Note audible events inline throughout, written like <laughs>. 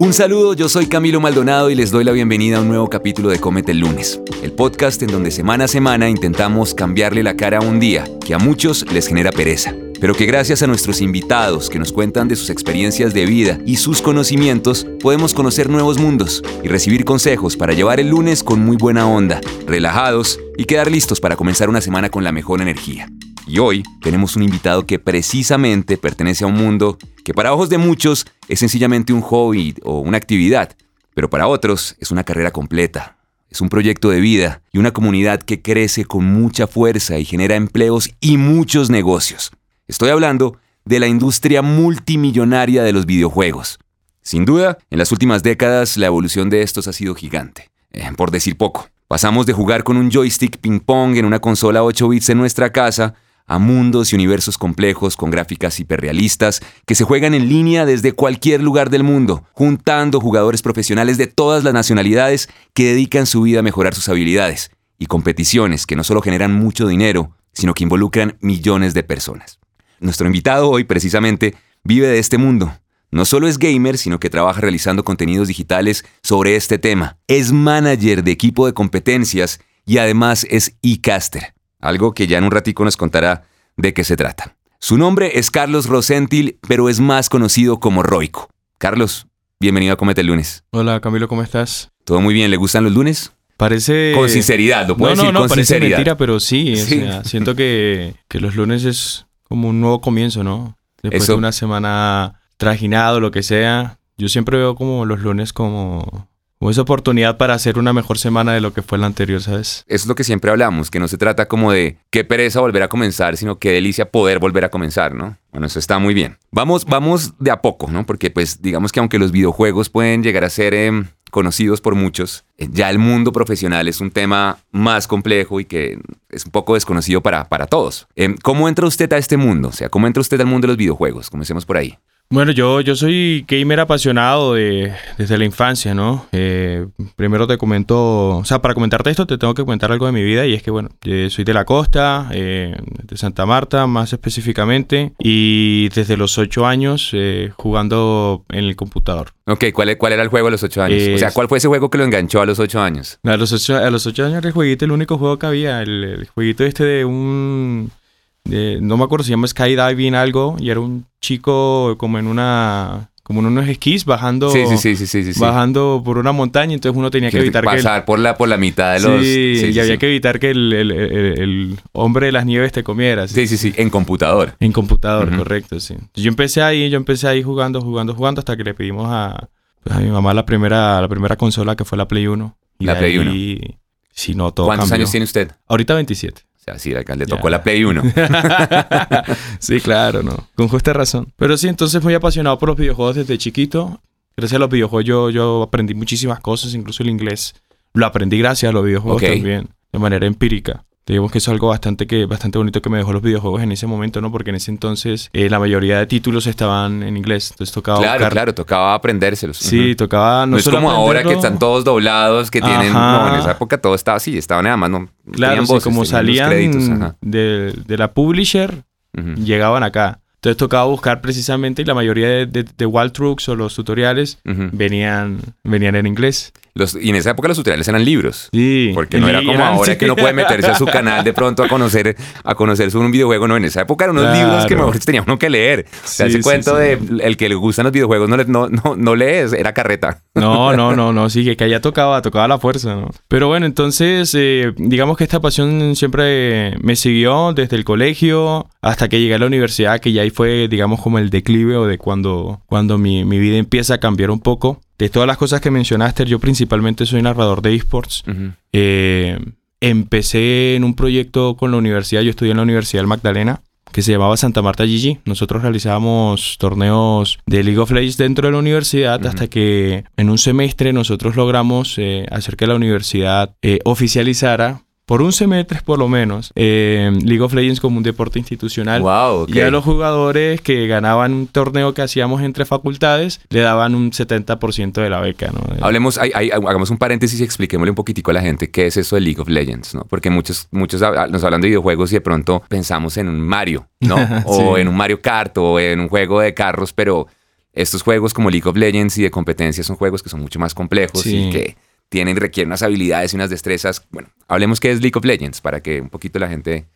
Un saludo, yo soy Camilo Maldonado y les doy la bienvenida a un nuevo capítulo de Cómete el lunes, el podcast en donde semana a semana intentamos cambiarle la cara a un día que a muchos les genera pereza, pero que gracias a nuestros invitados que nos cuentan de sus experiencias de vida y sus conocimientos, podemos conocer nuevos mundos y recibir consejos para llevar el lunes con muy buena onda, relajados y quedar listos para comenzar una semana con la mejor energía. Y hoy tenemos un invitado que precisamente pertenece a un mundo que para ojos de muchos es sencillamente un hobby o una actividad, pero para otros es una carrera completa. Es un proyecto de vida y una comunidad que crece con mucha fuerza y genera empleos y muchos negocios. Estoy hablando de la industria multimillonaria de los videojuegos. Sin duda, en las últimas décadas la evolución de estos ha sido gigante, eh, por decir poco. Pasamos de jugar con un joystick ping-pong en una consola 8 bits en nuestra casa a mundos y universos complejos con gráficas hiperrealistas que se juegan en línea desde cualquier lugar del mundo, juntando jugadores profesionales de todas las nacionalidades que dedican su vida a mejorar sus habilidades, y competiciones que no solo generan mucho dinero, sino que involucran millones de personas. Nuestro invitado hoy precisamente vive de este mundo. No solo es gamer, sino que trabaja realizando contenidos digitales sobre este tema. Es manager de equipo de competencias y además es e-caster algo que ya en un ratico nos contará de qué se trata. Su nombre es Carlos Rosentil, pero es más conocido como Roico. Carlos, bienvenido a Comete el Lunes. Hola Camilo, ¿cómo estás? ¿Todo muy bien? ¿Le gustan los lunes? Parece... Con sinceridad, lo puedo no, decir no, no, con parece sinceridad. mentira, pero sí, o sea, siento que, que los lunes es como un nuevo comienzo, ¿no? Después Eso- de una semana trajinado, lo que sea. Yo siempre veo como los lunes como, como esa oportunidad para hacer una mejor semana de lo que fue la anterior, ¿sabes? Es lo que siempre hablamos, que no se trata como de qué pereza volver a comenzar, sino qué delicia poder volver a comenzar, ¿no? Bueno, eso está muy bien. Vamos, vamos de a poco, ¿no? Porque pues digamos que aunque los videojuegos pueden llegar a ser em, conocidos por muchos, eh, ya el mundo profesional es un tema más complejo y que es un poco desconocido para, para todos. Em, ¿Cómo entra usted a este mundo? O sea, ¿cómo entra usted al mundo de los videojuegos? Comencemos por ahí. Bueno, yo, yo soy gamer apasionado de, desde la infancia, ¿no? Eh, primero te comento, o sea, para comentarte esto te tengo que comentar algo de mi vida y es que, bueno, eh, soy de la costa, eh, de Santa Marta más específicamente, y desde los ocho años eh, jugando en el computador. Ok, ¿cuál, cuál era el juego a los ocho años? O sea, ¿cuál fue ese juego que lo enganchó a los ocho años? A los ocho, a los ocho años el jueguito, el único juego que había, el, el jueguito este de un... de- no me acuerdo, se llama Skydiving algo, y era un chico como en una... como en unos esquís bajando... Sí, sí, sí, bajando por una montaña, entonces uno tenía que Que evitar que el, pasar por la por la mitad de los sí, y había que evitar que el, el- el- el hombre de las nieves te comiera. ¿sí? Sí, sí, en computador. En computador, correcto, sí. Yo empecé ahí, yo empecé ahí jugando, jugando, jugando hasta que le pedimos a, pues, a mi mamá la primera, la primera consola que fue la Play 1. Y La Play ahí, Sí, no, todo ¿Cuántos cambió. años tiene usted? Ahorita 27. O sea, sí, acá le Ya. tocó la Play 1. <laughs> <laughs> sí, claro, no. Con justa razón. Pero sí, entonces muy apasionado por los videojuegos desde chiquito. Gracias a los videojuegos yo, yo aprendí muchísimas cosas, incluso el inglés. Lo aprendí gracias a los videojuegos también, de manera empírica. Digamos que eso es algo bastante, que, bastante bonito que me dejó los videojuegos en ese momento, ¿no? Porque en ese entonces eh, la mayoría de títulos estaban en inglés. Entonces tocaba claro, buscar- claro, tocaba aprendérselos. Sí, Ujú. tocaba... No, No, es como ahora que están todos doblados, que tienen... Ajá. No, en esa época todo estaba así, estaban además, no, no Claro, sí, como salían créditos, de, de la publisher, llegaban acá. Entonces tocaba buscar precisamente y la mayoría de, de, de Waltrux o los tutoriales Ujú. venían, venían en inglés. Los- y en esa época los tutoriales eran libros. Sí. Porque no era como eran- ahora sí. que uno puede meterse a su canal de pronto a conocer, a conocer sobre un videojuego. No, en esa época eran unos Claro. libros que mejor tenía uno que leer. O sea, Sí, ese sí, cuento de el que le gustan los videojuegos no, le- no, no, no lees, era carreta. No, <laughs> no, no, no, sí, que allá tocaba, tocaba la fuerza, ¿no? Pero bueno, entonces, eh, digamos que esta pasión siempre me siguió desde el colegio hasta que llegué a la universidad, que ya ahí fue, digamos, como el declive o de cuando, cuando mi, mi vida empieza a cambiar un poco. De todas las cosas que mencionaste, yo principalmente soy narrador de esports. Eh, empecé en un proyecto con la universidad, yo estudié en la Universidad del Magdalena, que se llamaba Santa Marta GG. Nosotros realizábamos torneos de League of Legends dentro de la universidad hasta que en un semestre nosotros logramos eh, hacer que la universidad eh, oficializara por un semestre por lo menos, eh, League of Legends como un deporte institucional. Wow. Y a los jugadores que ganaban un torneo que hacíamos entre facultades, le daban un 70% de la beca, ¿no? Hablemos, hay- hay- hagamos un paréntesis y expliquémosle un poquitico a la gente qué es eso de League of Legends, ¿no? Porque muchos, muchos nos hablan de videojuegos y de pronto pensamos en un Mario, ¿no? <laughs> O Sí. en un Mario Kart o en un juego de carros, pero estos juegos como League of Legends y de competencia son juegos que son mucho más complejos Sí. y que tienen, requieren unas habilidades y unas destrezas. Bueno, hablemos qué es League of Legends para que un poquito la gente...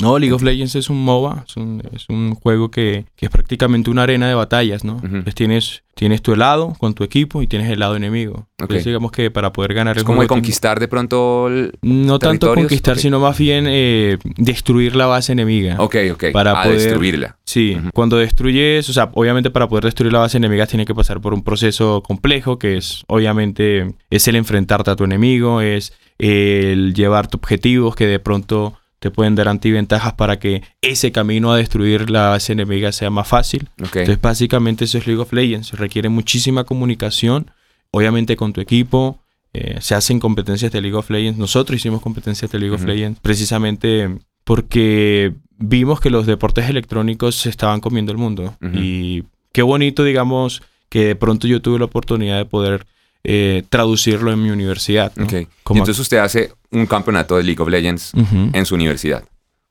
No, League of Legends es un MOBA, es un, es un juego que, que es prácticamente una arena de batallas, ¿no? Entonces tienes, tienes tu lado con tu equipo y tienes el lado enemigo. Entonces digamos que para poder ganar Es el como de juego... conquistar de pronto... el- No tanto conquistar, sino más bien eh, destruir la base enemiga. Ok, ok. Para a poder- destruirla. Sí, cuando destruyes, o sea, obviamente para poder destruir la base enemiga tiene que pasar por un proceso complejo que es, obviamente, es el enfrentarte a tu enemigo, es el llevarte objetivos que de pronto te pueden dar antiventajas para que ese camino a destruir la base enemiga sea más fácil. Entonces, básicamente eso es League of Legends. Requiere muchísima comunicación, obviamente con tu equipo. eh, se hacen competencias de League of Legends. Nosotros hicimos competencias de League of. Legends precisamente porque vimos que los deportes electrónicos se estaban comiendo el mundo. Y qué bonito, digamos, que de pronto yo tuve la oportunidad de poder eh, traducirlo en mi universidad. entonces usted hace un campeonato de League of Legends Ujú. en su universidad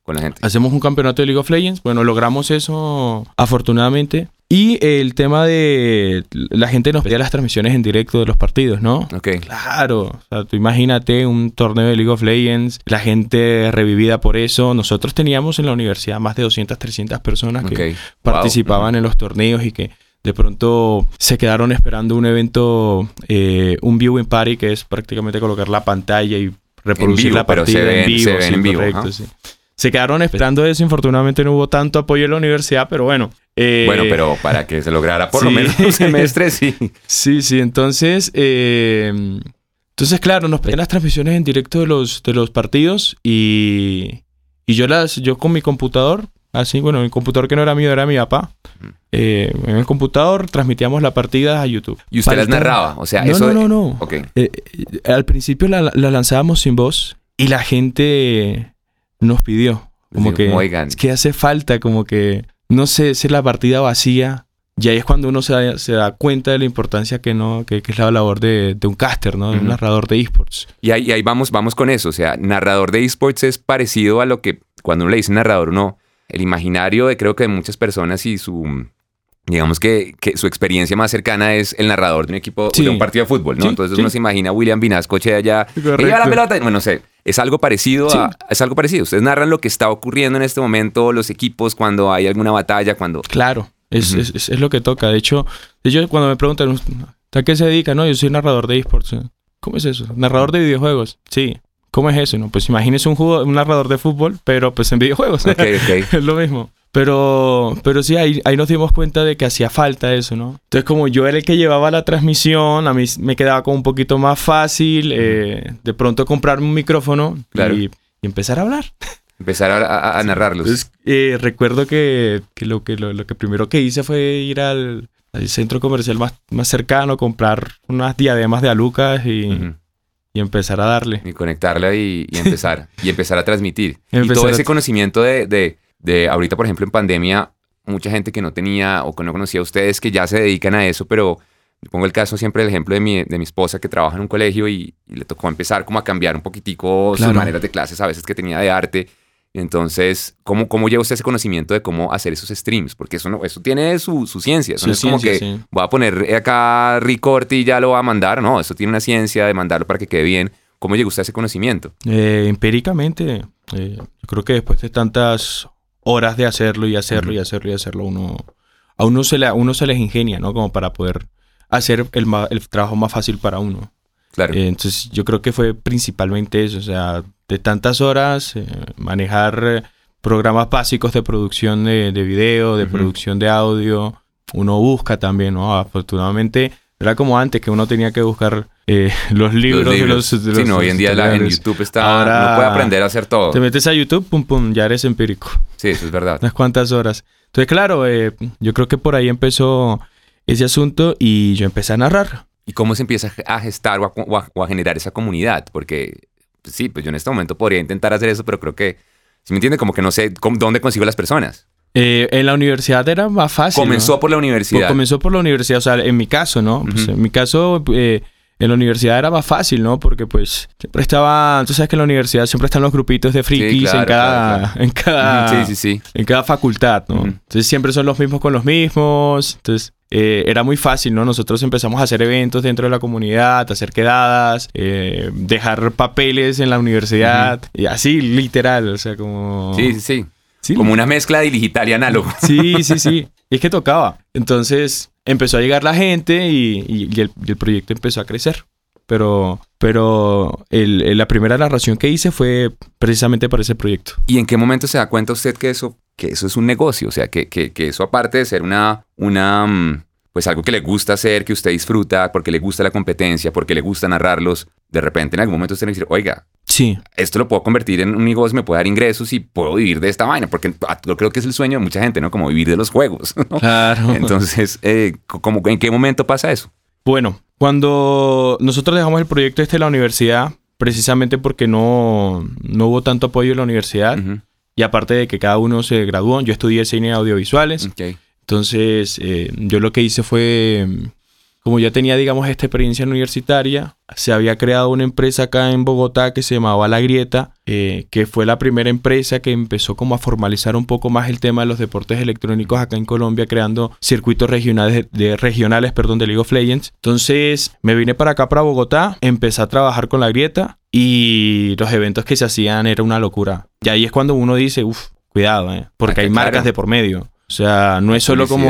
con la gente. Hacemos un campeonato de League of Legends. Bueno, logramos eso afortunadamente. Y el tema de la gente nos pedía las transmisiones en directo de los partidos, ¿no? Ok. Claro, o sea, tú imagínate un torneo de League of Legends, la gente revivida por eso. Nosotros teníamos en la universidad más de 200, 300 personas que Ok. participaban en los torneos y que de pronto se quedaron esperando un evento, eh, un viewing party, que es prácticamente colocar la pantalla y reproducir vivo, la pero se partida ven- en vivo. se ven sí, en vivo, correcto, ajá. sí. Se quedaron esperando eso, infortunadamente no hubo tanto apoyo en la universidad, pero bueno. eh, Bueno, pero para que se lograra por lo menos un semestre, sí. <laughs> Sí, sí, entonces, eh, entonces claro, nos pedían las transmisiones en directo de los, de los partidos y, y yo las, yo con mi computador, así, bueno, mi computador que no era mío, era mi papá, Ujú. eh, en el computador transmitíamos la partida a YouTube. Y usted las narraba, o sea, no, eso... no, no, no. Ok. Eh, eh, al principio la, la lanzábamos sin voz y la gente nos pidió, como Digo, que, oigan. es que hace falta, como que, no sé, es la partida vacía. Y ahí es cuando uno se da, se da cuenta de la importancia que no que, que es la labor de, de un caster, ¿no? De un narrador de esports. Y ahí, y ahí vamos, vamos con eso. O sea, narrador de esports es parecido a lo que cuando uno le dice narrador, uno, el imaginario de creo que de muchas personas y su, digamos que, que su experiencia más cercana es el narrador de un equipo, Sí. de un partido de fútbol, ¿no? Sí, Entonces sí. uno se imagina a William Vinascoche allá, Correcto. lleva la pelota. Bueno, no sé, es algo parecido a, es algo parecido. Ustedes narran lo que está ocurriendo en este momento, los equipos, cuando hay alguna batalla, cuando... Claro, es, es, es- es lo que toca. De hecho, de hecho, cuando me preguntan, ¿a qué se dedica? No, yo soy narrador de esports. ¿Cómo es eso? Narrador de videojuegos. Sí. ¿Cómo es eso? No, pues imagínese un, jugo- un narrador de fútbol, pero pues en videojuegos. Ok, ok. <laughs> es lo mismo. Pero, pero sí, ahí, ahí nos dimos cuenta de que hacía falta eso, ¿no? Entonces, como yo era el que llevaba la transmisión, a mí me quedaba como un poquito más fácil eh, de pronto comprarme un micrófono Claro. y, y empezar a hablar. <laughs> Empezar a, a- a narrarlos. Entonces, eh, recuerdo que, que lo que lo, lo que primero que hice fue ir al, al centro comercial más, más cercano, comprar unas diademas de alucas y, Ujú. Y empezar a darle. Y conectarla y, y empezar. y empezar a transmitir. <laughs> y Empezar todo ese conocimiento de, de, de ahorita, por ejemplo, en pandemia, mucha gente que no tenía o que no conocía a ustedes que ya se dedican a eso, pero pongo el caso siempre el ejemplo de mi, de mi esposa que trabaja en un colegio y, y le tocó empezar como a cambiar un poquitico sus maneras de clases a veces que tenía de arte. Entonces, ¿cómo, ¿cómo lleva usted ese conocimiento de cómo hacer esos streams? Porque eso, no, eso tiene su, su ciencia. Eso Su no es como que sí. voy a poner acá recorte y ya lo va a mandar. No, eso tiene una ciencia de mandarlo para que quede bien. ¿Cómo llega usted a ese conocimiento? Eh, empíricamente, eh, yo creo que después de tantas horas de hacerlo y hacerlo y hacerlo y hacerlo, uno, a uno se, le, a uno se les ingenia, ¿no? Como para poder hacer el, el trabajo más fácil para uno. Claro. Eh, entonces yo creo que fue principalmente eso, o sea, de tantas horas, eh, manejar eh, programas básicos de producción de, de video, de producción de audio, uno busca también, ¿no? Afortunadamente, era como antes que uno tenía que buscar eh, <laughs> los libros, Los de los, de sí, no, hoy en día la- en. YouTube está, Ahora- uno puede aprender a hacer todo. Te metes a YouTube, pum, pum, ya eres empírico. Sí, eso es verdad. Unas cuantas horas. Entonces, claro, eh, yo creo que por ahí empezó ese asunto y yo empecé a narrar. ¿Y cómo se empieza a gestar o a, o a- o a generar esa comunidad? Porque, pues sí, pues yo en este momento podría intentar hacer eso, pero creo que, si me entiende, como que no sé cómo- dónde consigo las personas. Eh, en la universidad era más fácil. Comenzó ¿no? por la Pues universidad. comenzó por la universidad, o sea, en mi caso, ¿no? Pues, en mi caso, eh, en la universidad era más fácil, ¿no? Porque pues siempre estaba, tú sabes que en la universidad siempre están los grupitos de frikis claro, en cada, claro, en cada, Sí, sí, sí. en cada facultad, ¿no? Entonces siempre son los mismos con los mismos, entonces eh, era muy fácil, ¿no? Nosotros empezamos a hacer eventos dentro de la comunidad, a hacer quedadas, eh, dejar papeles en la universidad, y así, literal, o sea, como... Sí, sí, sí. Como una mezcla de digital y análogo. <laughs> Sí, sí, sí. <laughs> Y es que tocaba. Entonces empezó a llegar la gente y, el, proyecto empezó a crecer. Pero, pero la primera narración que hice fue precisamente para ese proyecto. ¿Y en qué momento se da cuenta usted que eso, que eso es un negocio? O sea, que, que, que eso aparte de ser una, una, mm, pues algo que le gusta hacer, que usted disfruta, porque le gusta la competencia, porque le gusta narrarlos, de repente en algún momento usted le dice, oiga, sí. esto lo puedo convertir en un negocio, me puede dar ingresos y puedo vivir de esta vaina, porque yo creo que es el sueño de mucha gente, ¿no? Como vivir de los juegos. <laughs> Claro. Entonces, eh, ¿en qué momento pasa eso? Bueno, cuando nosotros dejamos el proyecto este de la universidad, precisamente porque no, no hubo tanto apoyo en la universidad, y aparte de que cada uno se graduó, yo estudié cine audiovisuales. Okay. Entonces, eh, yo lo que hice fue, como ya tenía, digamos, esta experiencia universitaria, se había creado una empresa acá en Bogotá que se llamaba La Grieta, eh, que fue la primera empresa que empezó como a formalizar un poco más el tema de los deportes electrónicos acá en Colombia, creando circuitos regionales de, regionales, perdón, de League of Legends. Entonces, me vine para acá, para Bogotá, empecé a trabajar con La Grieta y los eventos que se hacían era una locura. Y ahí es cuando uno dice, uff, cuidado, eh, porque hay marcas de por medio. O sea, no es solo como...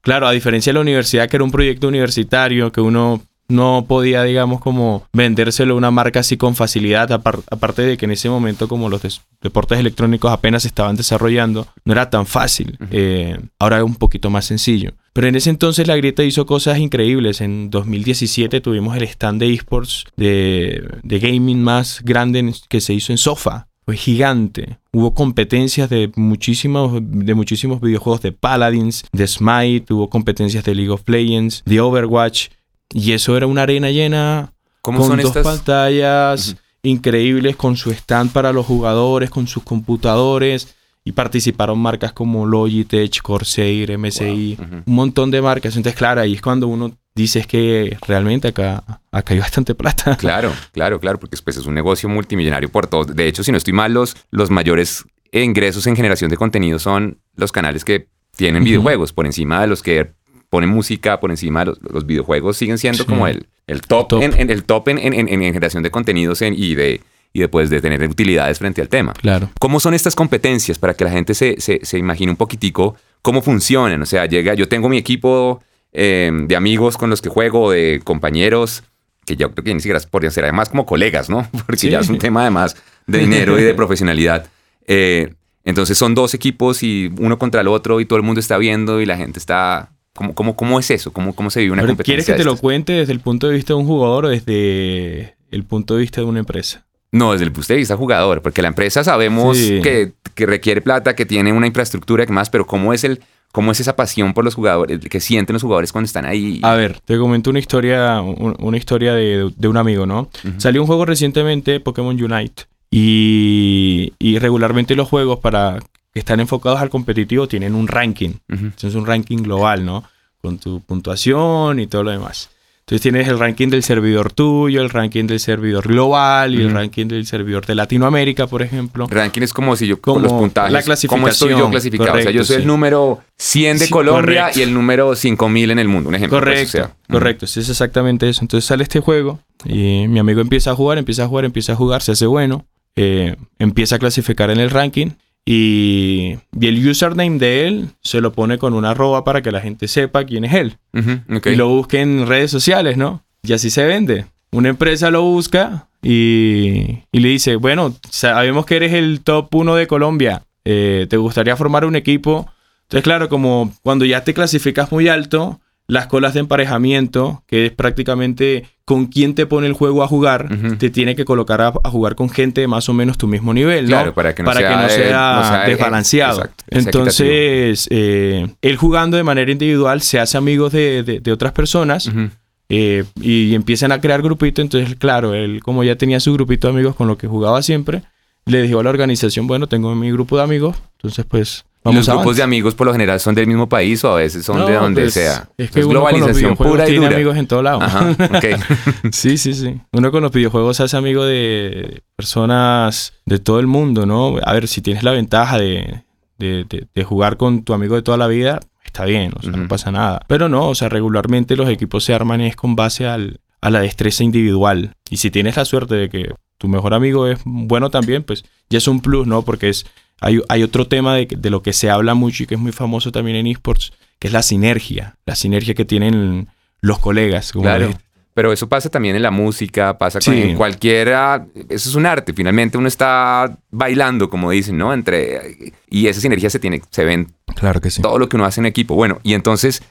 Claro, a diferencia de la universidad, que era un proyecto universitario, que uno no podía, digamos, como vendérselo a una marca así con facilidad, aparte de que en ese momento como los deportes electrónicos apenas se estaban desarrollando, no era tan fácil. Eh, ahora es un poquito más sencillo. Pero en ese entonces la Grieta hizo cosas increíbles. En 2017 tuvimos el stand de esports de, de gaming más grande que se hizo en Sofa fue gigante. Hubo competencias de muchísimos, de muchísimos videojuegos de Paladins, de Smite, hubo competencias de League of Legends, de Overwatch. Y eso era una arena llena con dos pantallas increíbles, con su stand para los jugadores, con sus computadores. Y participaron marcas como Logitech, Corsair, MSI, un montón de marcas. Entonces, claro, ahí es cuando uno dices que realmente acá, acá hay bastante plata. <laughs> Claro, claro, claro, porque después es un negocio multimillonario por todo. De hecho, si no estoy mal, los, mayores ingresos en generación de contenido son los canales que tienen videojuegos, por encima de los que ponen música, por encima los, videojuegos, siguen siendo como el, el top, En, el top en, generación de contenidos y de y después de tener utilidades frente al tema. Claro. ¿Cómo son estas competencias para que la gente se, se, se imagine un poquitico cómo funcionan? O sea, llega, yo tengo mi equipo Em, de amigos con los que juego, de compañeros, que yo creo que ni siquiera podrían ser además como colegas, ¿no? <laughs> Porque ya es un tema además de dinero y de profesionalidad. Eh, entonces son dos equipos y uno contra el otro y todo el mundo está viendo y la gente está... ¿Cómo, cómo, cómo es eso? ¿Cómo, ¿Cómo se vive una competencia? ¿Quieres que te lo cuente desde el punto de vista de un jugador o desde el punto de vista de una empresa? No, desde el punto de vista jugador, porque la empresa sabemos que, que, requiere plata, que tiene una infraestructura y más, pero ¿cómo es el ¿Cómo es esa pasión por los jugadores, que sienten los jugadores cuando están ahí? A ver, te comento una historia, una historia de, un amigo, ¿no? Salió un juego recientemente, Pokémon Unite, y, regularmente los juegos para que están enfocados al competitivo tienen un ranking. Es un ranking global, ¿no? Con tu puntuación y todo lo demás. Entonces tienes el ranking del servidor tuyo, el ranking del servidor global y el ranking del servidor de Latinoamérica, por ejemplo. Ranking es como si yo con los puntajes. La clasificación. ¿Cómo estoy yo clasificado? o sea, yo soy el número 100 de Colombia y el número 5000 en el mundo, un ejemplo. Pues, correcto, correcto. es exactamente eso. Entonces sale este juego y mi amigo empieza a jugar, empieza a jugar, empieza a jugar, se hace bueno, eh, empieza a clasificar en el ranking y, el username de él se lo pone con una arroba para que la gente sepa quién es él. Y lo busque en redes sociales, ¿no? Y así se vende. Una empresa lo busca y, le dice, bueno, sabemos que eres el top 1 de Colombia. Eh, ¿Te gustaría formar un equipo? Entonces, claro, como cuando ya te clasificas muy alto, las colas de emparejamiento, que es prácticamente con quién te pone el juego a jugar, te tiene que colocar a, jugar con gente de más o menos tu mismo nivel, ¿no? Claro, para que no, sea, desbalanceado. Entonces, eh, él jugando de manera individual se hace amigos de, otras personas. Eh, y empiezan a crear grupitos, entonces claro, él como ya tenía su grupito de amigos con lo que jugaba siempre, le dijo a la organización, bueno, tengo mi grupo de amigos, entonces pues los grupos de amigos por lo general son del mismo país o a veces son de donde pues, sea. Es que globalización pura y tiene amigos en todo lado. <laughs> sí, sí, sí. Uno con los videojuegos se hace amigo de personas de todo el mundo, ¿no? A ver, si tienes la ventaja de, de, jugar con tu amigo de toda la vida, está bien, o sea, no pasa nada. Pero no, o sea, regularmente los equipos se arman es con base al, a la destreza individual. Y si tienes la suerte de que tu mejor amigo es bueno también, pues ya es un plus, ¿no? Porque es, hay, hay otro tema de, de lo que se habla mucho y que es muy famoso también en esports, que es la sinergia, la sinergia que tienen los colegas. claro. Pero eso pasa también en la música, pasa con en cualquiera. Eso es un arte. Finalmente uno está bailando, como dicen, ¿no? Entre y esa sinergia se tiene, se ven. Claro que sí. Todo lo que uno hace en equipo. Bueno, y entonces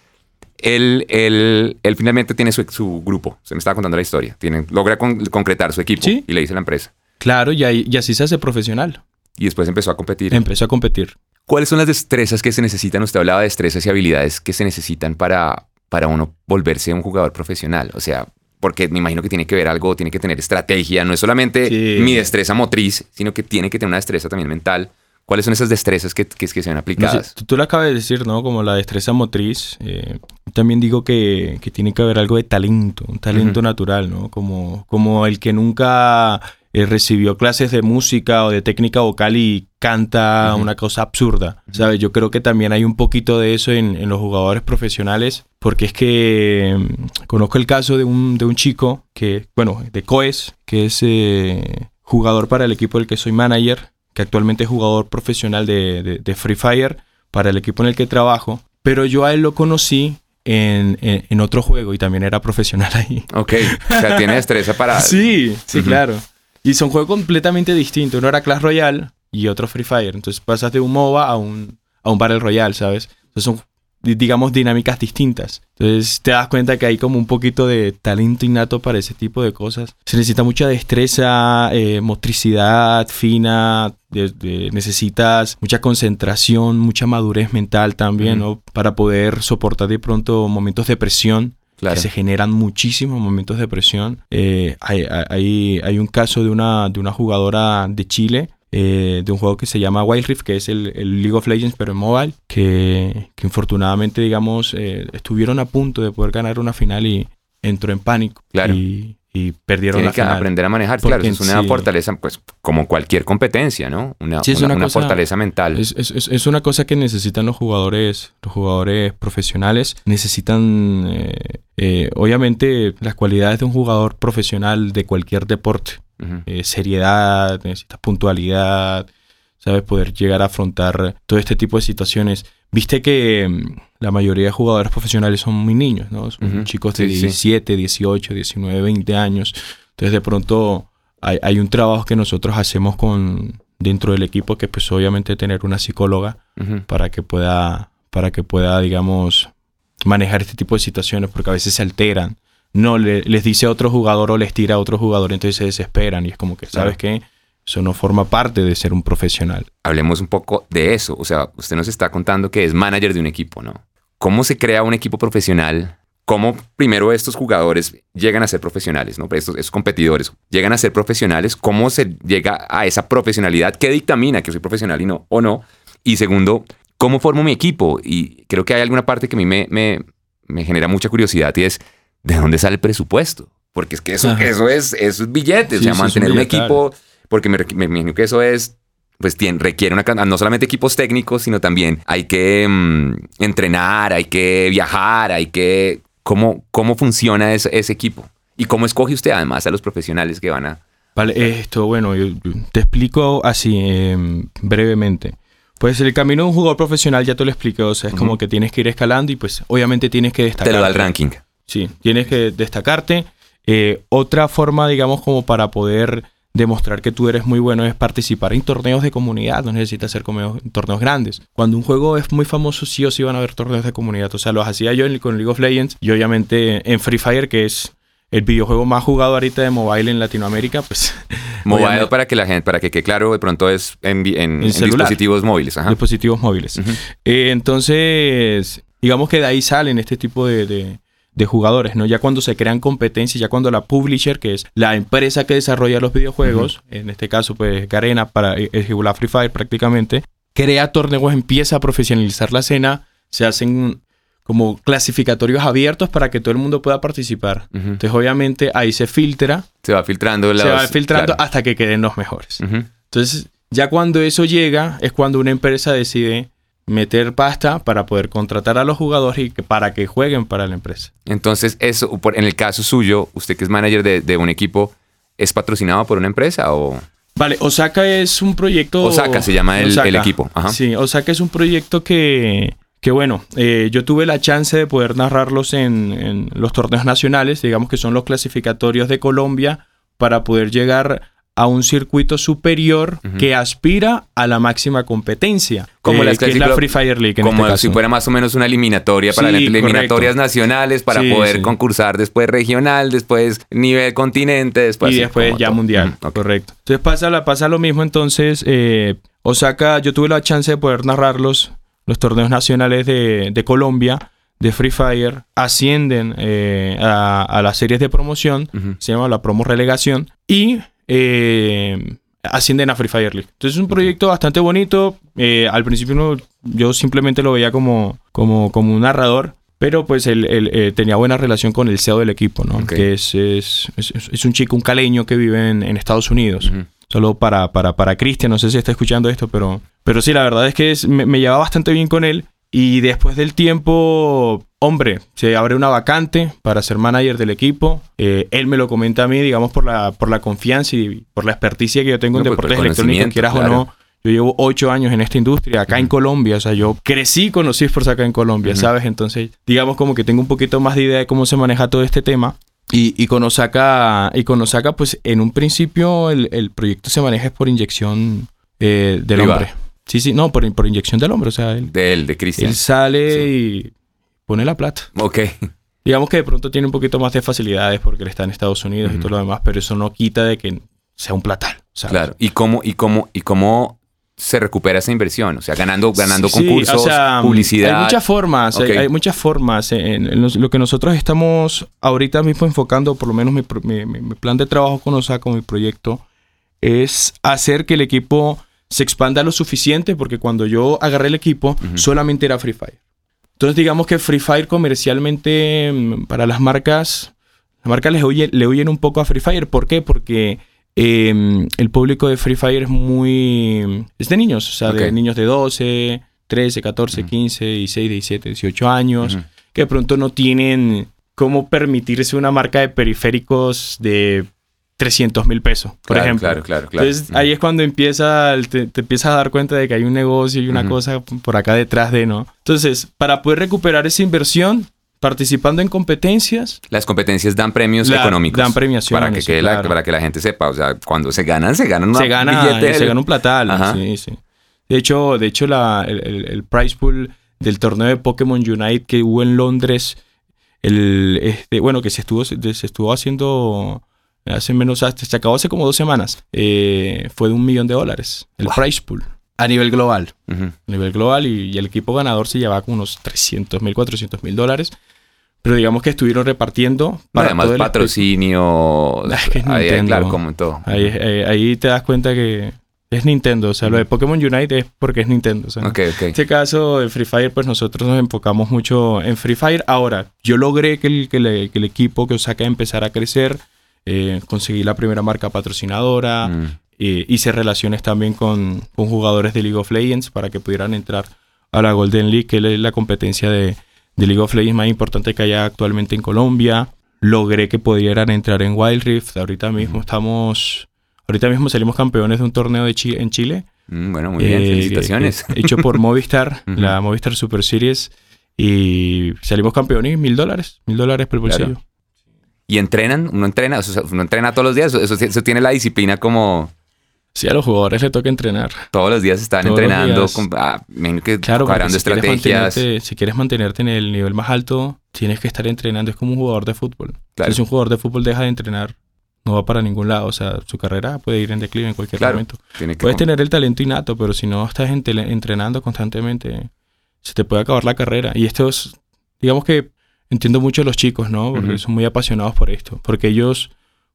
él, él, él finalmente tiene su, su, grupo. Se me estaba contando la historia. Tiene, logra concretar su equipo y le dice a la empresa. Claro, y, y así se hace profesional. Y después empezó a competir. Empezó a competir. ¿Cuáles son las destrezas que se necesitan? Usted hablaba de destrezas y habilidades que se necesitan para, para uno volverse un jugador profesional. O sea, porque me imagino que tiene que ver algo, tiene que tener estrategia. No es solamente mi destreza motriz, sino que tiene que tener una destreza también mental ¿Cuáles son esas destrezas que, que, que se ven aplicadas? tú, lo acabas de decir, ¿no? Como la destreza motriz. Eh, también digo que, que, tiene que haber algo de talento, un talento natural, ¿no? Como, como el que nunca eh, recibió clases de música o de técnica vocal y canta una cosa absurda, ¿sabes? Yo creo que también hay un poquito de eso en, en los jugadores profesionales, porque es que mm, conozco el caso de un, de un chico que, bueno, de Coes, que es eh, jugador para el equipo del que soy manager, que actualmente es jugador profesional de, Free Fire para el equipo en el que trabajo, pero yo a él lo conocí en, otro juego y también era profesional ahí. Ok, o sea, tiene <laughs> destreza para... sí, sí, claro. Y son juegos completamente distintos. Uno era Clash Royale y otro Free Fire. Entonces pasas de un MOBA a un, a un Battle Royale, ¿sabes? Entonces son digamos, dinámicas distintas. Entonces te das cuenta que hay como un poquito de talento innato para ese tipo de cosas. Se necesita mucha destreza, eh, motricidad fina, necesitas mucha concentración, mucha madurez mental también, ¿no? Para poder soportar de pronto momentos de presión. Que se generan muchísimos momentos de presión. Eh, hay, hay, hay, un caso de una, de una jugadora de Chile eh, de un juego que se llama Wild Rift, que es el, League of Legends, pero en mobile, que, que infortunadamente, digamos, eh, estuvieron a punto de poder ganar una final y entró en pánico. Claro. Y, y perdieron Tiene que aprender a manejar, claro, es una fortaleza, pues como cualquier competencia, ¿no? Una, una, fortaleza mental. Es, es, es, una cosa que necesitan los jugadores, los jugadores profesionales, necesitan, eh, obviamente, las cualidades de un jugador profesional de cualquier deporte. Eh, seriedad, necesitas puntualidad, ¿sabes? Poder llegar a afrontar todo este tipo de situaciones. Viste que mm, la mayoría de jugadores profesionales son muy niños, ¿no? Son chicos de 17, 18, 19, 20 años. Entonces de pronto hay, un trabajo que nosotros hacemos con dentro del equipo que pues obviamente tener una psicóloga para que pueda para que pueda digamos manejar este tipo de situaciones porque a veces se alteran no les dice a otro jugador o les tira a otro jugador, entonces se desesperan y es como que, ¿sabes qué? Eso no forma parte de ser un profesional. Hablemos un poco de eso. O sea, usted nos está contando que es manager de un equipo, ¿no? ¿Cómo se crea un equipo profesional? ¿Cómo primero estos jugadores llegan a ser profesionales, ¿no? Estos, estos competidores llegan a ser profesionales. ¿Cómo se llega a esa profesionalidad? ¿Qué dictamina que soy profesional y no o no? Y segundo, ¿cómo formo mi equipo? Y creo que hay alguna parte que a mí me, me, me genera mucha curiosidad y es ¿de dónde sale el presupuesto? Porque es que eso, eso, es, eso es billetes, o sea, mantener un equipo, porque me, me, imagino que eso es, pues tiene, requiere una no solamente equipos técnicos, sino también hay que mm, entrenar, hay que viajar, hay que... ¿Cómo, cómo funciona ese, ese, equipo? ¿Y cómo escoge usted además a los profesionales que van a... Vale, esto, bueno, yo te explico así em, brevemente. Pues el camino de un jugador profesional ya te lo expliqué, o sea, es como que tienes que ir escalando y pues obviamente tienes que destacar. Te lo da el ranking. Sí, tienes que destacarte. Eh, otra forma, digamos, como para poder demostrar que tú eres muy bueno es participar en torneos de comunidad, no necesitas hacer torneos grandes. Cuando un juego es muy famoso, sí o sí van a haber torneos de comunidad. O sea, los hacía yo con League of Legends y obviamente en Free Fire, que es el videojuego más jugado ahorita de mobile en Latinoamérica, pues... <laughs> Mobile para que la gente, para que quede claro, de pronto es en, dispositivos móviles. Dispositivos móviles. Eh, entonces, digamos que de ahí salen este tipo de de jugadores, ¿no? Ya cuando se crean competencias, ya cuando la publisher, que es la empresa que desarrolla los videojuegos, en este caso, pues Garena para el eh, la Free Fire prácticamente, crea torneos, empieza a profesionalizar la escena, se hacen como clasificatorios abiertos para que todo el mundo pueda participar. Entonces, obviamente, ahí se filtra. Se va filtrando. se va filtrando hasta que queden los mejores. Entonces, ya cuando eso llega, es cuando una empresa decide meter pasta para poder contratar a los jugadores y que, para que jueguen para la empresa. Entonces, eso, en el caso suyo, usted que es manager de, de un equipo, ¿es patrocinado por una empresa o...? Vale, Osaka es un proyecto... Osaka se llama el- el equipo, ajá. Sí, Osaka es un proyecto que, que bueno, eh, yo tuve la chance de poder narrarlos en, en los torneos nacionales, digamos que son los clasificatorios de Colombia, para poder llegar a un circuito superior que aspira a la máxima competencia, Como eh, las que es la Free Fire League en como este si fuera más o menos una eliminatoria para Sí, las eliminatorias correcto. nacionales para Sí, poder sí. concursar después regional, después nivel continente, después... y después ya todo. mundial, ok. correcto. Entonces pasa, pasa lo mismo, entonces eh, Osaka, yo tuve la chance de poder narrarlos, los torneos nacionales de, de Colombia, de Free Fire, ascienden eh, a, a las series de promoción, se llama la promo relegación, y eh, ascienden a Free Fire League. Entonces es un proyecto bastante bonito, eh, al principio no- yo simplemente lo veía como, como, como un narrador. Pero pues él, él, eh, tenía buena relación con el CEO del equipo, ¿no? Que es, es, es, es un chico, un caleño que vive en, en Estados Unidos. Solo para, para, para Cristian, no sé si está escuchando esto, pero, pero sí, la verdad es que es- me, me llevaba bastante bien con él. Y después del tiempo, hombre, se abre una vacante para ser manager del equipo. Eh, él me lo comenta a mí, digamos, por la, por la confianza y por la experticia que yo tengo en No, pues, por el deportes electrónicos, quieras claro. o no. Yo llevo ocho años en esta industria, acá en Colombia. O sea, yo crecí con los esports acá en Colombia, Ujú. ¿sabes? Entonces, digamos como que tengo un poquito más de idea de cómo se maneja todo este tema. Y, y con Osaka, y con Osaka, pues en un principio el, el proyecto se maneja por inyección eh, del Privada. hombre. Sí, sí, no, por, por inyección del hombre. O sea, él, De él, de Cristian. él sale y pone la plata. Ok. <laughs> Digamos que de pronto tiene un poquito más de facilidades porque él está en Estados Unidos y todo lo demás, pero eso no quita de que sea un platal. ¿sabes? Claro. ¿Y cómo, y cómo, y cómo se recupera esa inversión? O sea, ganando, ganando Sí, concursos, o sea, publicidad. Hay muchas formas, hay- muchas formas. En, en los- lo que nosotros estamos ahorita mismo enfocando, por lo menos mi plan de trabajo con Osaka, mi proyecto, es hacer que el equipo se expanda lo suficiente, porque cuando yo agarré el equipo, solamente era Free Fire. Entonces, digamos que Free Fire comercialmente, mm, para las marcas, las marcas le huyen, le huyen un poco a Free Fire. ¿Por qué? Porque eh, el público de Free Fire es muy... es de niños, o sea, de niños de 12, 13, 14, Ujú. 15, 16, 17, 18 años, que de pronto no tienen cómo permitirse una marca de periféricos de 300 mil pesos, por Claro, ejemplo. Claro, claro, claro. Entonces ahí es cuando empieza, te, te empiezas a dar cuenta de que hay un negocio y una cosa por acá detrás de, ¿no? Entonces, para poder recuperar esa inversión, participando en competencias, Las competencias dan premios La- económicos. dan premiaciones, Para que, quede la, claro. para que la gente sepa. O sea, cuando se ganan, se ganan una se gana, billete. se gana un platal. Ajá. Sí, sí. De hecho, de hecho la, el, el- el prize pool del torneo de Pokémon Unite que hubo en Londres, el, este, bueno, que se estuvo, se estuvo haciendo hace menos, hasta- se acabó hace como dos semanas, eh, fue de un millón de dólares, el Wow. prize pool. A nivel global. A nivel global y, y el equipo ganador se llevaba como unos 300 mil, 400 mil dólares. Pero digamos que estuvieron repartiendo para Además, todo el patrocinio. <laughs> Es que es ahí, claro, como en todo. Ahí, ahí- ahí te das cuenta que es Nintendo. O sea, lo de Pokémon Unite es porque es Nintendo. o sea, Ok, ok. En este caso, de Free Fire, pues nosotros nos enfocamos mucho en Free Fire. Ahora, yo logré que el, que le- que el equipo que Osaka empezara a crecer. Eh, conseguí la primera marca patrocinadora. Mm. eh, hice relaciones también con, con jugadores de League of Legends para que pudieran entrar a la Golden League, que es la competencia de, de League of Legends más importante que hay actualmente en Colombia. Logré que pudieran entrar en Wild Rift. Ahorita mismo estamos... Ahorita mismo salimos campeones de un torneo de Chi- en Chile. Mm, bueno, muy bien. eh, Felicitaciones. hecho por <laughs> Movistar, la Movistar Super Series. Y salimos campeones, mil dólares. Mil dólares por bolsillo. Claro. ¿Y entrenan? ¿Uno entrena? O sea, ¿Uno entrena todos los días? Eso, eso tiene la disciplina como Sí, a los jugadores les toca entrenar. todos los días están Todos entrenando, días. con, ah, que Claro, si quieres, estrategias. mantenerte, si quieres mantenerte en el nivel más alto, tienes que estar entrenando. Es como un jugador de fútbol. Claro. Si un jugador de fútbol deja de entrenar, no va para ningún lado. O sea, su carrera puede ir en declive en cualquier Claro. momento. Puedes tener el talento innato, pero si no estás entrenando constantemente, se te puede acabar la carrera. Y esto es, digamos que entiendo mucho a los chicos, ¿no? Porque son muy apasionados por esto. Porque ellos,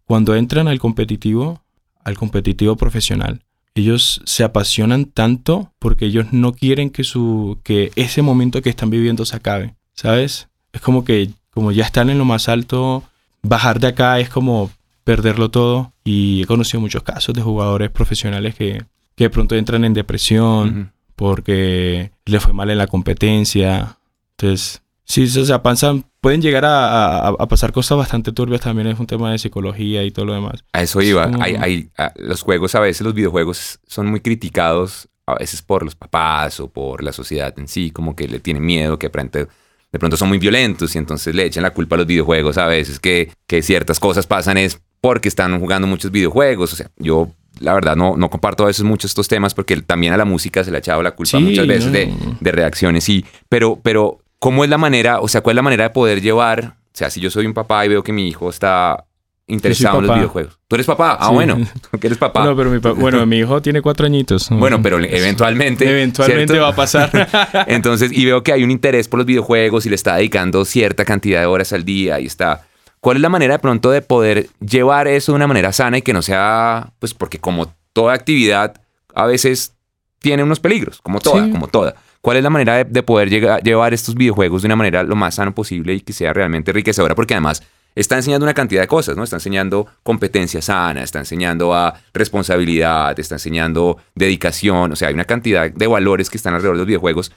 cuando entran al competitivo, al competitivo profesional, ellos se apasionan tanto porque ellos no quieren que su que ese momento que están viviendo se acabe, ¿sabes? Es como que como ya están en lo más alto, bajar de acá es como perderlo todo y he conocido muchos casos de jugadores profesionales que, que de pronto entran en depresión porque le fue mal en la competencia. Entonces, sí, o sea, pasan, pueden llegar a, pasar cosas bastante turbias también, es un tema de psicología y todo lo demás. A eso iba, hay, los juegos a veces, los videojuegos son muy criticados a veces por los papás o por la sociedad en sí, como que le tienen miedo, que de pronto son muy violentos y entonces le echan la culpa a los videojuegos a veces que, que ciertas cosas pasan es porque están jugando muchos videojuegos. O sea, yo la verdad no, no comparto a veces mucho estos temas porque también a la música se le ha echado la culpa muchas veces de, de, reacciones. Sí, pero, pero ¿cómo es la manera, o sea, cuál es la manera de poder llevar, o sea, si yo soy un papá y veo que mi hijo está interesado en los videojuegos. ¿Tú eres papá? Ah, bueno, <laughs> tú eres papá. No, pero mi bueno, mi hijo tiene cuatro añitos. <laughs> Bueno, pero eventualmente... Eventualmente va a pasar. <laughs> Entonces, y veo que hay un interés por los videojuegos y le está dedicando cierta cantidad de horas al día y está ¿Cuál es la manera de pronto de poder llevar eso de una manera sana y que no sea, pues porque como toda actividad a veces tiene unos peligros, como toda, como toda. ¿Cuál es la manera de, poder llevar estos videojuegos de una manera lo más sano posible y que sea realmente enriquecedora? Porque además está enseñando una cantidad de cosas, ¿no? Está enseñando competencia sana, está enseñando a responsabilidad, está enseñando dedicación, o sea, hay una cantidad de valores que están alrededor de los videojuegos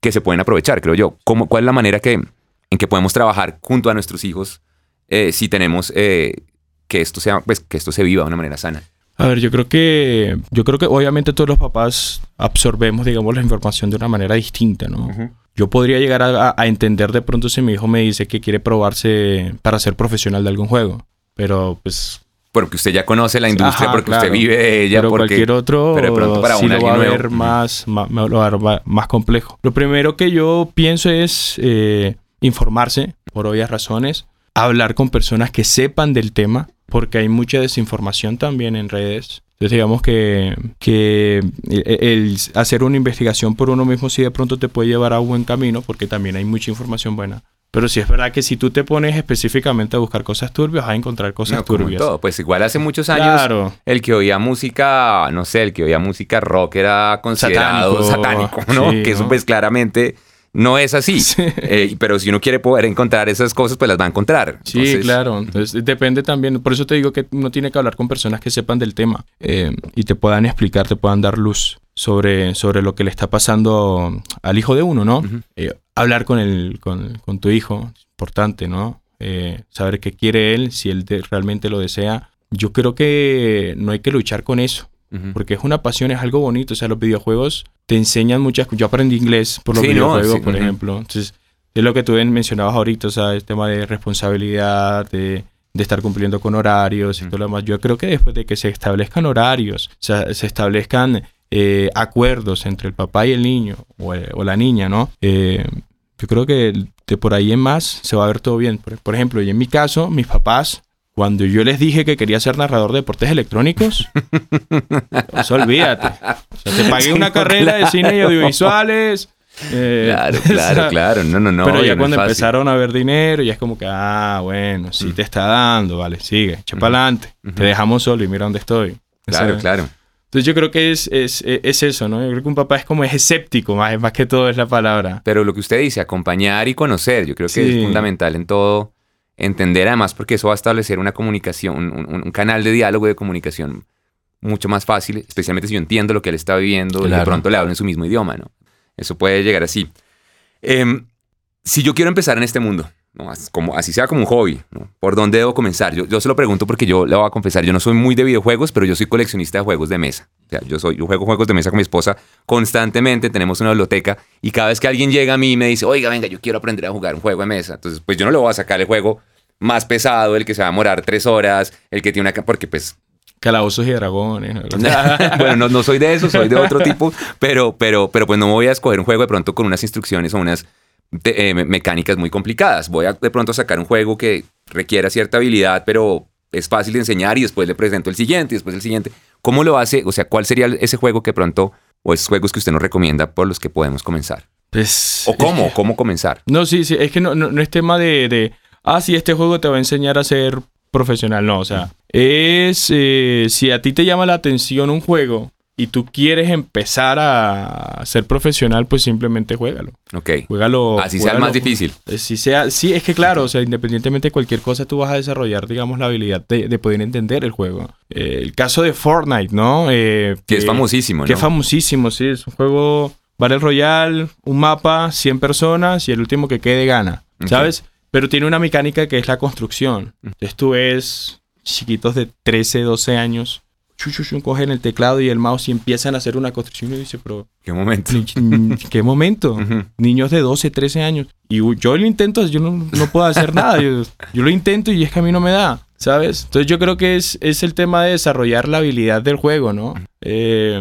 que se pueden aprovechar, creo yo. ¿Cómo, ¿Cuál es la manera que, en que podemos trabajar junto a nuestros hijos eh, si tenemos eh, que esto sea, pues que esto se viva de una manera sana. A ver, yo creo que, yo creo que obviamente todos los papás absorbemos, digamos, la información de una manera distinta, ¿no? Yo podría llegar a, entender de pronto si mi hijo me dice que quiere probarse para ser profesional de algún juego, pero pues porque usted ya conoce la industria, porque usted vive de ella, pero porque cualquier otro pero pronto para sí lo va a ver más, más, más, complejo. Lo primero que yo pienso es eh, informarse, por obvias razones hablar con personas que sepan del tema, porque hay mucha desinformación también en redes. Entonces digamos que, que el, hacer una investigación por uno mismo sí de pronto te puede llevar a un buen camino, porque también hay mucha información buena. Pero sí es verdad que si tú te pones específicamente a buscar cosas turbias, vas a encontrar cosas turbias. Todo. Pues igual hace muchos años el que oía música, no sé, el que oía música rock era considerado satánico, ¿no? que eso pues claramente no es así. <laughs> Eh, pero si uno quiere poder encontrar esas cosas, pues las va a encontrar. Sí, claro. Entonces depende también. Por eso te digo que uno tiene que hablar con personas que sepan del tema eh, y te puedan explicar, te puedan dar luz sobre, sobre lo que le está pasando al hijo de uno, ¿no? Eh, hablar con, el, con, con, tu hijo, importante, ¿no? saber qué quiere él, si él realmente lo desea. Yo creo que no hay que luchar con eso. Porque es una pasión, es algo bonito. O sea, los videojuegos te enseñan muchas cosas. Yo aprendí inglés por los videojuegos, por ejemplo. Entonces, es lo que tú mencionabas ahorita, o sea, el tema de responsabilidad, de, estar cumpliendo con horarios y todo lo demás. Yo creo que después de que se establezcan horarios, o sea, se establezcan eh, acuerdos entre el papá y el niño, o, eh, la niña, ¿no? Eh, yo creo que de por ahí en más se va a ver todo bien. Por, por ejemplo, y en mi caso, mis papás cuando yo les dije que quería ser narrador de deportes electrónicos, pues olvídate. O sea, te pagué una carrera de cine y audiovisuales. Eh, claro, <laughs> claro, claro. No, no, no. Pero ya cuando empezaron a ver dinero, ya es como que, ah, bueno, sí mm. te está dando, vale, sigue, echa para adelante. Te dejamos solo y mira dónde estoy. Claro, claro. Entonces yo creo que es, es, es, eso, ¿no? Yo creo que un papá es como es escéptico, más, más que todo es la palabra. Pero lo que usted dice, acompañar y conocer, yo creo que es fundamental en todo entender además porque eso va a establecer una comunicación, un, canal de diálogo de comunicación mucho más fácil, especialmente si yo entiendo lo que él está viviendo y de pronto le hablo en su mismo idioma, ¿no? Eso puede llegar así. Em, si yo quiero empezar en este mundo, como, así sea como un hobby, ¿por dónde debo comenzar? Yo, yo se lo pregunto porque yo le voy a confesar, yo no soy muy de videojuegos, pero yo soy coleccionista de juegos de mesa. O sea, yo, soy, yo juego juegos de mesa con mi esposa constantemente, tenemos una biblioteca y cada vez que alguien llega a mí y me dice, oiga, venga, yo quiero aprender a jugar un juego de mesa, entonces pues yo no le voy a sacar el juego más pesado, el que se va a demorar tres horas, el que tiene una... porque pues Calabozos y dragones. <laughs> bueno, no, no, soy de eso, soy de otro tipo, pero, pero, pero pues no me voy a escoger un juego de pronto con unas instrucciones o unas eh, mecánicas muy complicadas. Voy a de pronto sacar un juego que requiera cierta habilidad, pero es fácil de enseñar y después le presento el siguiente y después el siguiente. ¿Cómo lo hace? O sea, ¿cuál sería ese juego que pronto, o esos juegos que usted nos recomienda por los que podemos comenzar? Pues, ¿O cómo? ¿Cómo comenzar? No, sí, sí, es que no, no, es tema de, de, ah, sí, este juego te va a enseñar a ser profesional. No, o sea, es eh, si a ti te llama la atención un juego y tú quieres empezar a ser profesional, pues simplemente juégalo. Ok. Juégalo. Así sea más difícil. Eh, si sea, sí, es que claro, o sea, independientemente de cualquier cosa, tú vas a desarrollar, digamos, la habilidad de, poder entender el juego. Eh, el caso de Fortnite, ¿no? Eh, que, es famosísimo, ¿no? Que es famosísimo, sí. Es un juego Battle Royale, un mapa, 100 personas y el último que quede gana, ¿sabes? Pero tiene una mecánica que es la construcción. Entonces tú ves chiquitos de 13, 12 años chuchuchu, cogen el teclado y el mouse y empiezan a hacer una construcción y dice, pero... ¿Qué momento? ¿Qué momento? <laughs> Niños de 12, 13 años. Y yo lo intento, yo no, no puedo hacer nada. Yo, lo intento y es que a mí no me da, ¿sabes? Entonces yo creo que es, es el tema de desarrollar la habilidad del juego, ¿no? Eh,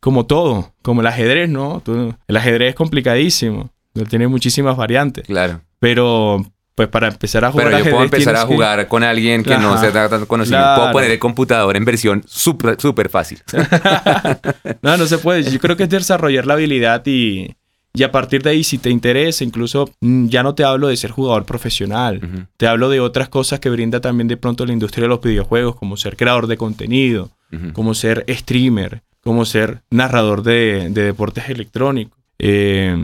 como todo, como el ajedrez, ¿no? El ajedrez es complicadísimo. Tiene muchísimas variantes. Claro. Pero pues para empezar a jugar Pero yo puedo empezar a jugar con alguien que no se da tanto conocimiento. Puedo poner el computador en versión súper super fácil. <laughs> no, no se puede. Yo creo que es desarrollar la habilidad y, y a partir de ahí, si te interesa, incluso mm, ya no te hablo de ser jugador profesional. Te hablo de otras cosas que brinda también de pronto la industria de los videojuegos, como ser creador de contenido, como ser streamer, como ser narrador de, de deportes electrónicos. Eh,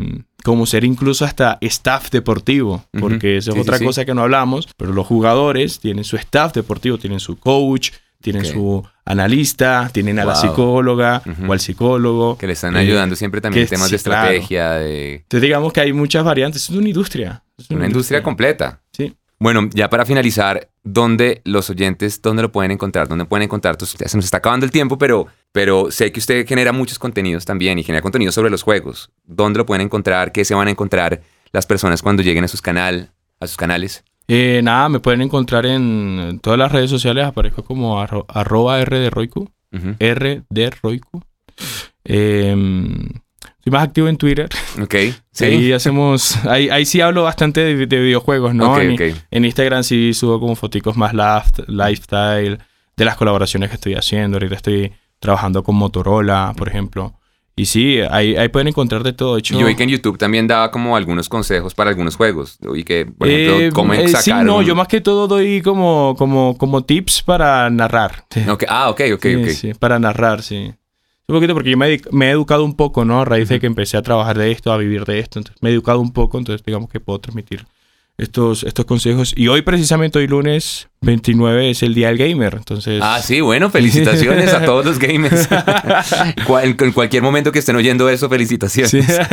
como ser incluso hasta staff deportivo, porque eso es otra cosa que no hablamos, pero los jugadores tienen su staff deportivo, tienen su coach, tienen su analista, tienen a la psicóloga o al psicólogo. Que le están ayudando siempre también en temas de estrategia. De... Entonces digamos que hay muchas variantes, es una industria. Es una, industria completa. Sí. Bueno, ya para finalizar, ¿dónde los oyentes, dónde lo pueden encontrar? ¿Dónde pueden encontrar. Ya se nos está acabando el tiempo, pero, pero sé que usted genera muchos contenidos también y genera contenido sobre los juegos. ¿Dónde lo pueden encontrar? ¿Qué se van a encontrar las personas cuando lleguen a sus, canal, a sus canales? Eh, nada, me pueden encontrar en todas las redes sociales. Aparezco como arroba R de Roiku. R de Roiku. Eh, soy más activo en Twitter. Ok. <laughs> Sí. Ahí hacemos. Ahí, ahí sí hablo bastante de, videojuegos, ¿no? en, en, Instagram sí subo como foticos más lifestyle, de las colaboraciones que estoy haciendo. Ahorita estoy trabajando con Motorola, por ejemplo. Y sí, ahí, ahí pueden encontrar de todo. Hecho, Yo vi que en YouTube también daba como algunos consejos para algunos juegos. Y que, por ejemplo, eh, cómo eh, Sí, no, yo más que todo doy como, como, como tips para narrar. <laughs> Ah, ok, ok, ok. Sí, para narrar, sí. Un poquito porque yo me, he educado un poco, ¿no? A raíz de que empecé a trabajar de esto, a vivir de esto. Entonces, me he educado un poco, entonces digamos que puedo transmitir estos, estos consejos. Y hoy precisamente, hoy lunes 29 es el Día del Gamer. Entonces... Ah, sí, bueno, felicitaciones a todos los gamers. <laughs> en cualquier momento que estén oyendo eso, felicitaciones. <laughs>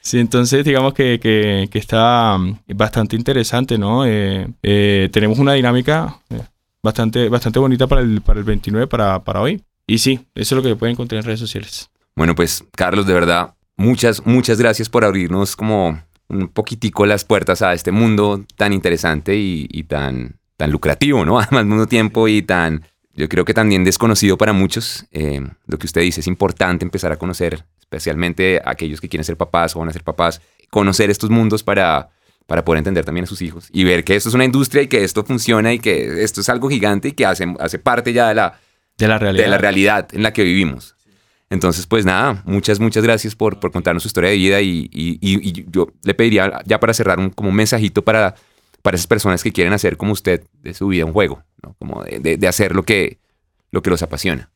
Sí. entonces digamos que, que, que, está mm, bastante interesante, ¿no? Eh, eh, tenemos una dinámica eh, bastante, bastante bonita para el, para el 29, para, para hoy. Y sí, eso es lo que pueden encontrar en redes sociales. Bueno, pues Carlos, de verdad, muchas, muchas gracias por abrirnos como un poquitico las puertas a este mundo tan interesante y, tan, tan lucrativo, ¿no? <laughs> Además, al mismo tiempo y tan, yo creo que también desconocido para muchos. Eh, lo que usted dice, es importante empezar a conocer, especialmente aquellos que quieren ser papás o van a ser papás, conocer estos mundos para, para poder entender también a sus hijos y ver que esto es una industria y que esto funciona y que esto es algo gigante y que hace, hace parte ya de la, de la realidad. De la realidad en la que vivimos. Entonces, pues nada, muchas, muchas gracias por, por contarnos su historia de vida y, y, yo le pediría ya para cerrar un, como un mensajito para, para esas personas que quieren hacer como usted de su vida un juego, ¿no? como de, de, hacer lo que, lo que los apasiona.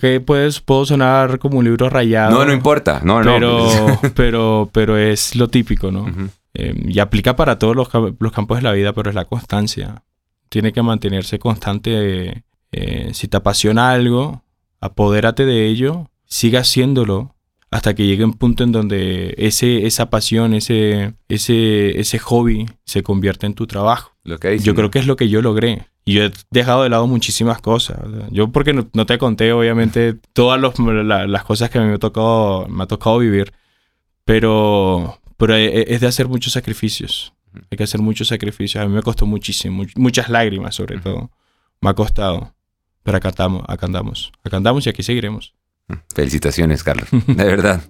Que puedes, puedo sonar como un libro rayado. No, no importa. No, pero, no. <laughs> pero, pero es lo típico, ¿no? Em, y aplica para todos los, los, campos de la vida, pero es la constancia. Tiene que mantenerse constante eh, si te apasiona algo, apodérate de ello, siga haciéndolo hasta que llegue un punto en donde ese, esa pasión, ese, ese, ese hobby se convierte en tu trabajo. yo creo que es lo que yo logré. Y yo he dejado de lado muchísimas cosas. Yo porque no, te conté, obviamente, <laughs> todas las cosas que me, ha tocado, me ha tocado vivir. Pero, pero es de hacer muchos sacrificios. Hay que hacer muchos sacrificios. A mí me costó muchísimo. Muchas lágrimas, sobre todo. Me ha costado. Pero acá acá andamos, acá andamos y aquí seguiremos. Felicitaciones, Carlos, <laughs> de verdad.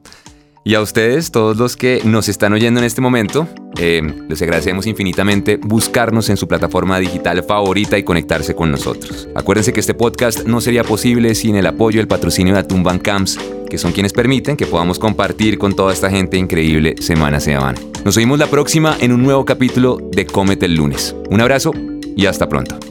Y a ustedes, todos los que nos están oyendo en este momento, eh, les agradecemos infinitamente buscarnos en su plataforma digital favorita y conectarse con nosotros. Acuérdense que este podcast no sería posible sin el apoyo y el patrocinio de Atumban Camps, que son quienes permiten que podamos compartir con toda esta gente increíble semana a semana. Nos oímos la próxima en un nuevo capítulo de Cómete el lunes. Un abrazo y hasta pronto.